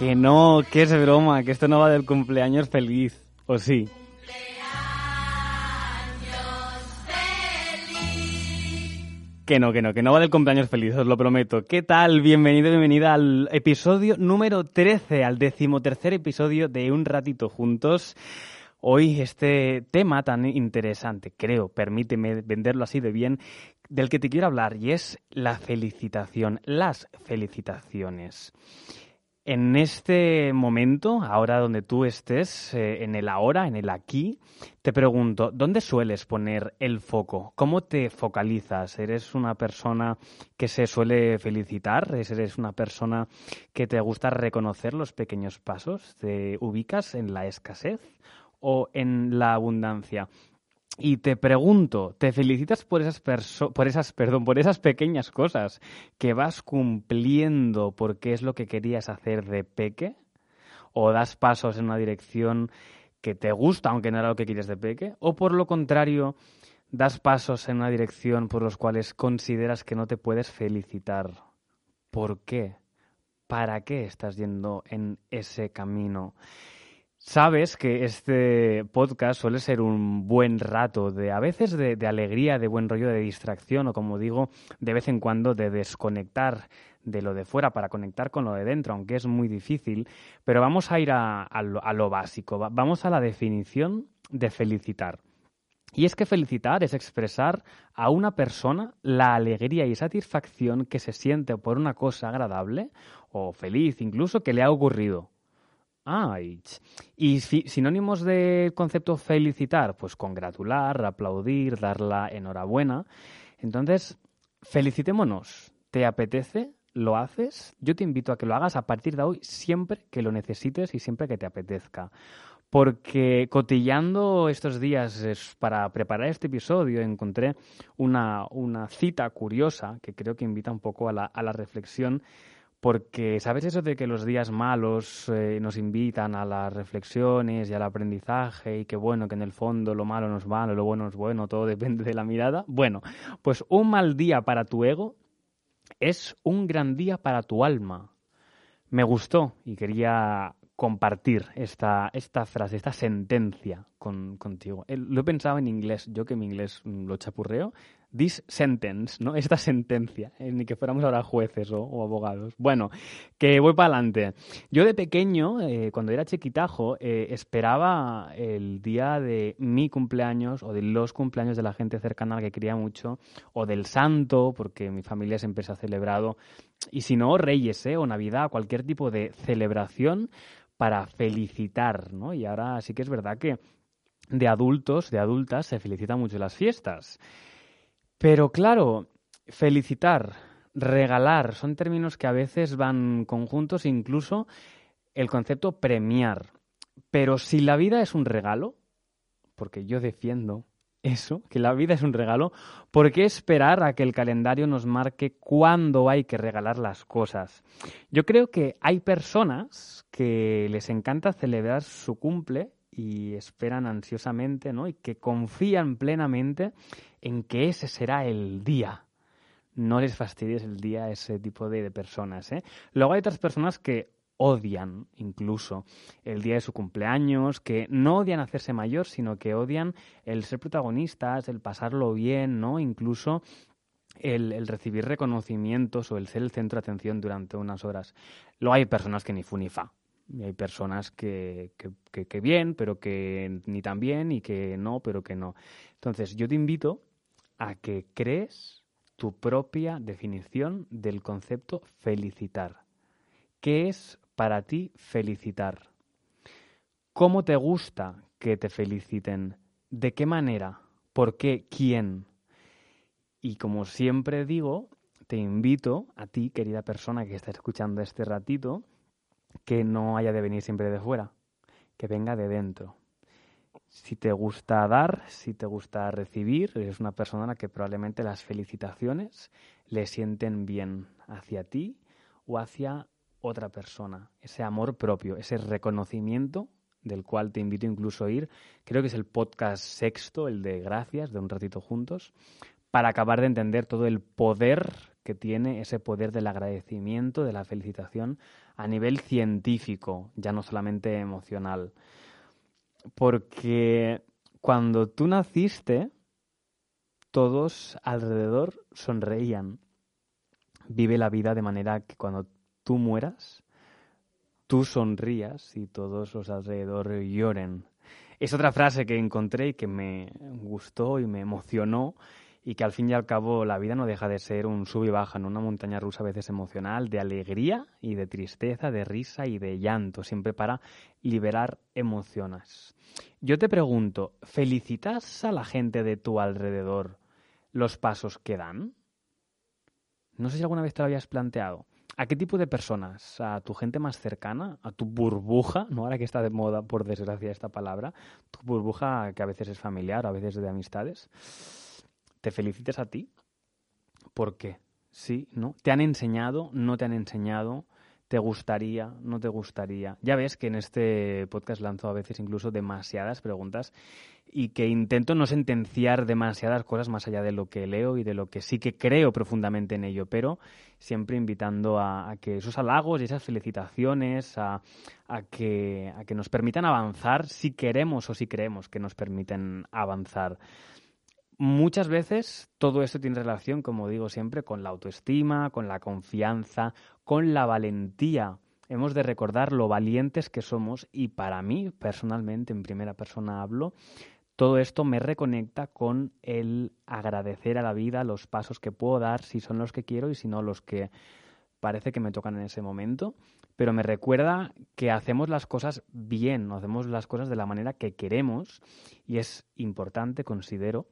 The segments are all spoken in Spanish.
Que no, que es broma, que esto no va del cumpleaños feliz, ¿o sí? Que no, que no, que no va del cumpleaños feliz, os lo prometo. ¿Qué tal? Bienvenido, bienvenida al episodio número 13, al decimotercer episodio de Un Ratito Juntos. Hoy este tema tan interesante, creo, permíteme venderlo así de bien, del que te quiero hablar, y es la felicitación, las felicitaciones. En este momento, ahora donde tú estés, eh, en el ahora, en el aquí, te pregunto, ¿dónde sueles poner el foco? ¿Cómo te focalizas? ¿Eres una persona que se suele felicitar? ¿Eres una persona que te gusta reconocer los pequeños pasos? ¿Te ubicas en la escasez o en la abundancia? Y te pregunto, ¿te felicitas por esas por esas, perdón, por esas pequeñas cosas que vas cumpliendo porque es lo que querías hacer de peque? ¿O das pasos en una dirección que te gusta aunque no era lo que quieres de peque? ¿O por lo contrario, das pasos en una dirección por los cuales consideras que no te puedes felicitar? ¿Por qué? ¿Para qué estás yendo en ese camino? Sabes que este podcast suele ser un buen rato de, a veces de, alegría, de buen rollo, de distracción o como digo, de vez en cuando de desconectar de lo de fuera para conectar con lo de dentro, aunque es muy difícil. Pero vamos a ir a, lo, básico, vamos a la definición de felicitar. Y es que felicitar es expresar a una persona la alegría y satisfacción que se siente por una cosa agradable o feliz incluso que le ha ocurrido Ay. Y sinónimos del concepto felicitar, pues congratular, aplaudir, dar la enhorabuena. Entonces, felicitémonos. ¿Te apetece? ¿Lo haces? Yo te invito a que lo hagas a partir de hoy siempre que lo necesites y siempre que te apetezca. Porque cotillando estos días para preparar este episodio encontré una, una cita curiosa que creo que invita un poco a la, a la reflexión porque sabes eso de que los días malos eh, nos invitan a las reflexiones y al aprendizaje y que bueno, que en el fondo lo malo no es malo, lo bueno es bueno, todo depende de la mirada. Bueno, pues un mal día para tu ego es un gran día para tu alma. Me gustó y quería compartir esta, esta frase, esta sentencia con, contigo. Lo he pensado en inglés, yo que mi inglés lo chapurreo, this sentence, ¿no? Esta sentencia, ni que fuéramos ahora jueces o, abogados. Bueno, que voy para adelante. Yo de pequeño, eh, cuando era chiquitajo, eh, esperaba el día de mi cumpleaños o de los cumpleaños de la gente cercana a la que quería mucho, o del santo, porque mi familia siempre se ha celebrado, y si no, Reyes, ¿eh? O Navidad, cualquier tipo de celebración para felicitar, ¿no? Y ahora sí que es verdad que de adultos, de adultas, se felicitan mucho las fiestas. Pero claro, felicitar, regalar, son términos que a veces van conjuntos, incluso el concepto premiar. Pero si la vida es un regalo, porque yo defiendo eso, que la vida es un regalo, ¿por qué esperar a que el calendario nos marque cuándo hay que regalar las cosas? Yo creo que hay personas que les encanta celebrar su cumple y esperan ansiosamente, ¿no? Y que confían plenamente en que ese será el día. No les fastidies el día a ese tipo de, personas, ¿eh? Luego hay otras personas que odian incluso el día de su cumpleaños, que no odian hacerse mayor, sino que odian el ser protagonistas, el pasarlo bien, ¿no? Incluso el, recibir reconocimientos o el ser el centro de atención durante unas horas. Luego hay personas que ni fu ni fa. Y hay personas que, que, que, bien, pero que ni tan bien, y que no, pero que no. Entonces, yo te invito a que crees tu propia definición del concepto felicitar. ¿Qué es para ti felicitar? ¿Cómo te gusta que te feliciten? ¿De qué manera? ¿Por qué? ¿Quién? Y como siempre digo, te invito a ti, querida persona que está escuchando este ratito, que no haya de venir siempre de fuera, que venga de dentro. Si te gusta dar, si te gusta recibir, eres una persona a la que probablemente las felicitaciones le sienten bien hacia ti o hacia otra persona. Ese amor propio, ese reconocimiento del cual te invito incluso a ir. Creo que es el podcast sexto, el de Gracias, de un ratito juntos, para acabar de entender todo el poder que tiene ese poder del agradecimiento, de la felicitación a nivel científico, ya no solamente emocional. Porque cuando tú naciste, todos alrededor sonreían. Vive la vida de manera que cuando tú mueras, tú sonrías y todos los alrededor lloren. Es otra frase que encontré y que me gustó y me emocionó y que al fin y al cabo la vida no deja de ser un sub y baja, en una montaña rusa a veces emocional, de alegría y de tristeza, de risa y de llanto, siempre para liberar emociones. Yo te pregunto, ¿felicitas a la gente de tu alrededor los pasos que dan? No sé si alguna vez te lo habías planteado. ¿A qué tipo de personas? ¿A tu gente más cercana? ¿A tu burbuja? ¿No? Ahora que está de moda, por desgracia, esta palabra. Tu burbuja que a veces es familiar, a veces de amistades. ¿Te felicites a ti? ¿Por qué? ¿Sí? ¿No? ¿Te han enseñado? ¿No te han enseñado? ¿Te gustaría? ¿No te gustaría? Ya ves que en este podcast lanzo a veces incluso demasiadas preguntas y que intento no sentenciar demasiadas cosas más allá de lo que leo y de lo que sí que creo profundamente en ello, pero siempre invitando a, que esos halagos y esas felicitaciones, a, que, a que nos permitan avanzar si queremos o si creemos que nos permiten avanzar. Muchas veces todo esto tiene relación, como digo siempre, con la autoestima, con la confianza, con la valentía. Hemos de recordar lo valientes que somos y para mí, personalmente, en primera persona hablo, todo esto me reconecta con el agradecer a la vida los pasos que puedo dar, si son los que quiero y si no los que parece que me tocan en ese momento, pero me recuerda que hacemos las cosas bien, hacemos las cosas de la manera que queremos y es importante, considero,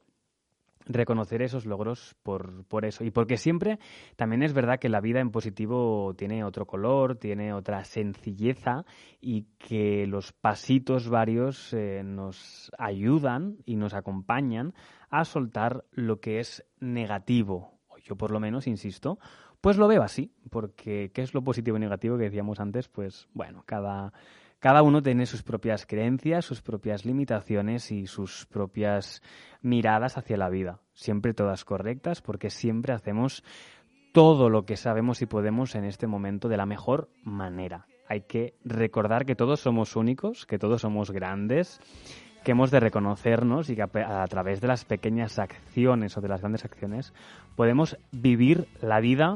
reconocer esos logros por, por, eso. Y porque siempre también es verdad que la vida en positivo tiene otro color, tiene otra sencilleza y que los pasitos varios eh, nos ayudan y nos acompañan a soltar lo que es negativo. O yo por lo menos, insisto, pues lo veo así, porque ¿qué es lo positivo y negativo que decíamos antes? Pues bueno, cada cada uno tiene sus propias creencias, sus propias limitaciones y sus propias miradas hacia la vida. Siempre todas correctas porque siempre hacemos todo lo que sabemos y podemos en este momento de la mejor manera. Hay que recordar que todos somos únicos, que todos somos grandes, que hemos de reconocernos y que a, través de las pequeñas acciones o de las grandes acciones podemos vivir la vida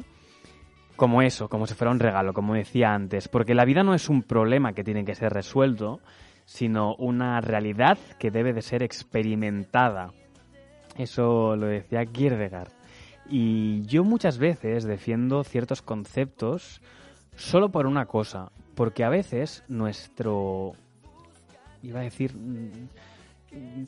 como eso, como si fuera un regalo, como decía antes, porque la vida no es un problema que tiene que ser resuelto, sino una realidad que debe de ser experimentada. Eso lo decía Kierkegaard. Y yo muchas veces defiendo ciertos conceptos solo por una cosa, porque a veces nuestro iba a decir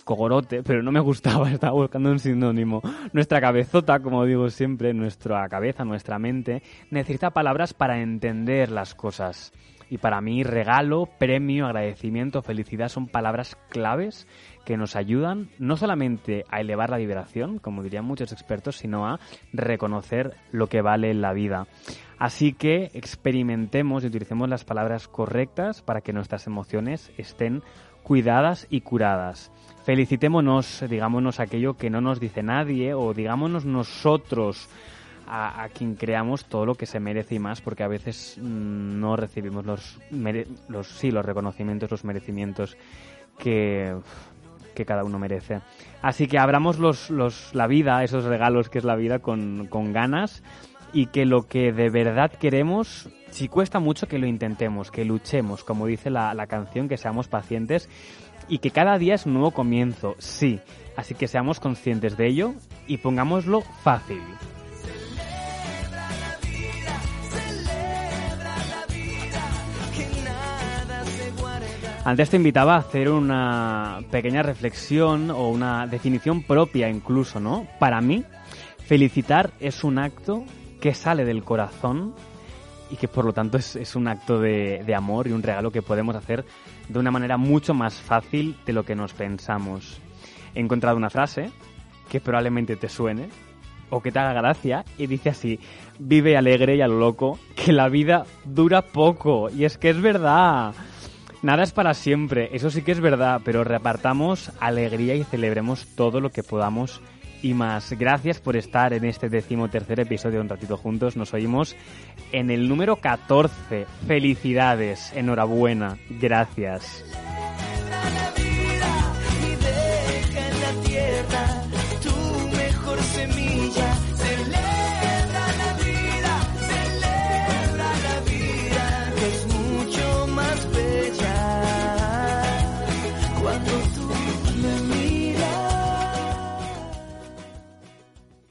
cogorote, pero no me gustaba, estaba buscando un sinónimo. Nuestra cabezota, como digo siempre, nuestra cabeza, nuestra mente, necesita palabras para entender las cosas. Y para mí, regalo, premio, agradecimiento, felicidad son palabras claves que nos ayudan no solamente a elevar la vibración, como dirían muchos expertos, sino a reconocer lo que vale la vida. Así que experimentemos y utilicemos las palabras correctas para que nuestras emociones estén cuidadas y curadas. Felicitémonos, digámonos aquello que no nos dice nadie o digámonos nosotros a, quien creamos todo lo que se merece y más, porque a veces mm, no recibimos los, los, sí, los reconocimientos, los merecimientos que, que cada uno merece. Así que abramos los, los, la vida, esos regalos que es la vida, con, con ganas y que lo que de verdad queremos, si cuesta mucho que lo intentemos, que luchemos, como dice la, la canción, que seamos pacientes y que cada día es un nuevo comienzo, sí. Así que seamos conscientes de ello y pongámoslo fácil. Antes te invitaba a hacer una pequeña reflexión o una definición propia incluso, ¿no? Para mí, felicitar es un acto que sale del corazón y que por lo tanto es, un acto de, de, amor y un regalo que podemos hacer de una manera mucho más fácil de lo que nos pensamos. He encontrado una frase que probablemente te suene o que te haga gracia y dice así, vive alegre y a lo loco, que la vida dura poco. Y es que es verdad. Nada es para siempre, eso sí que es verdad, pero repartamos alegría y celebremos todo lo que podamos y más. Gracias por estar en este decimotercer episodio de Un Ratito Juntos. Nos oímos en el número 14. Felicidades, enhorabuena, gracias.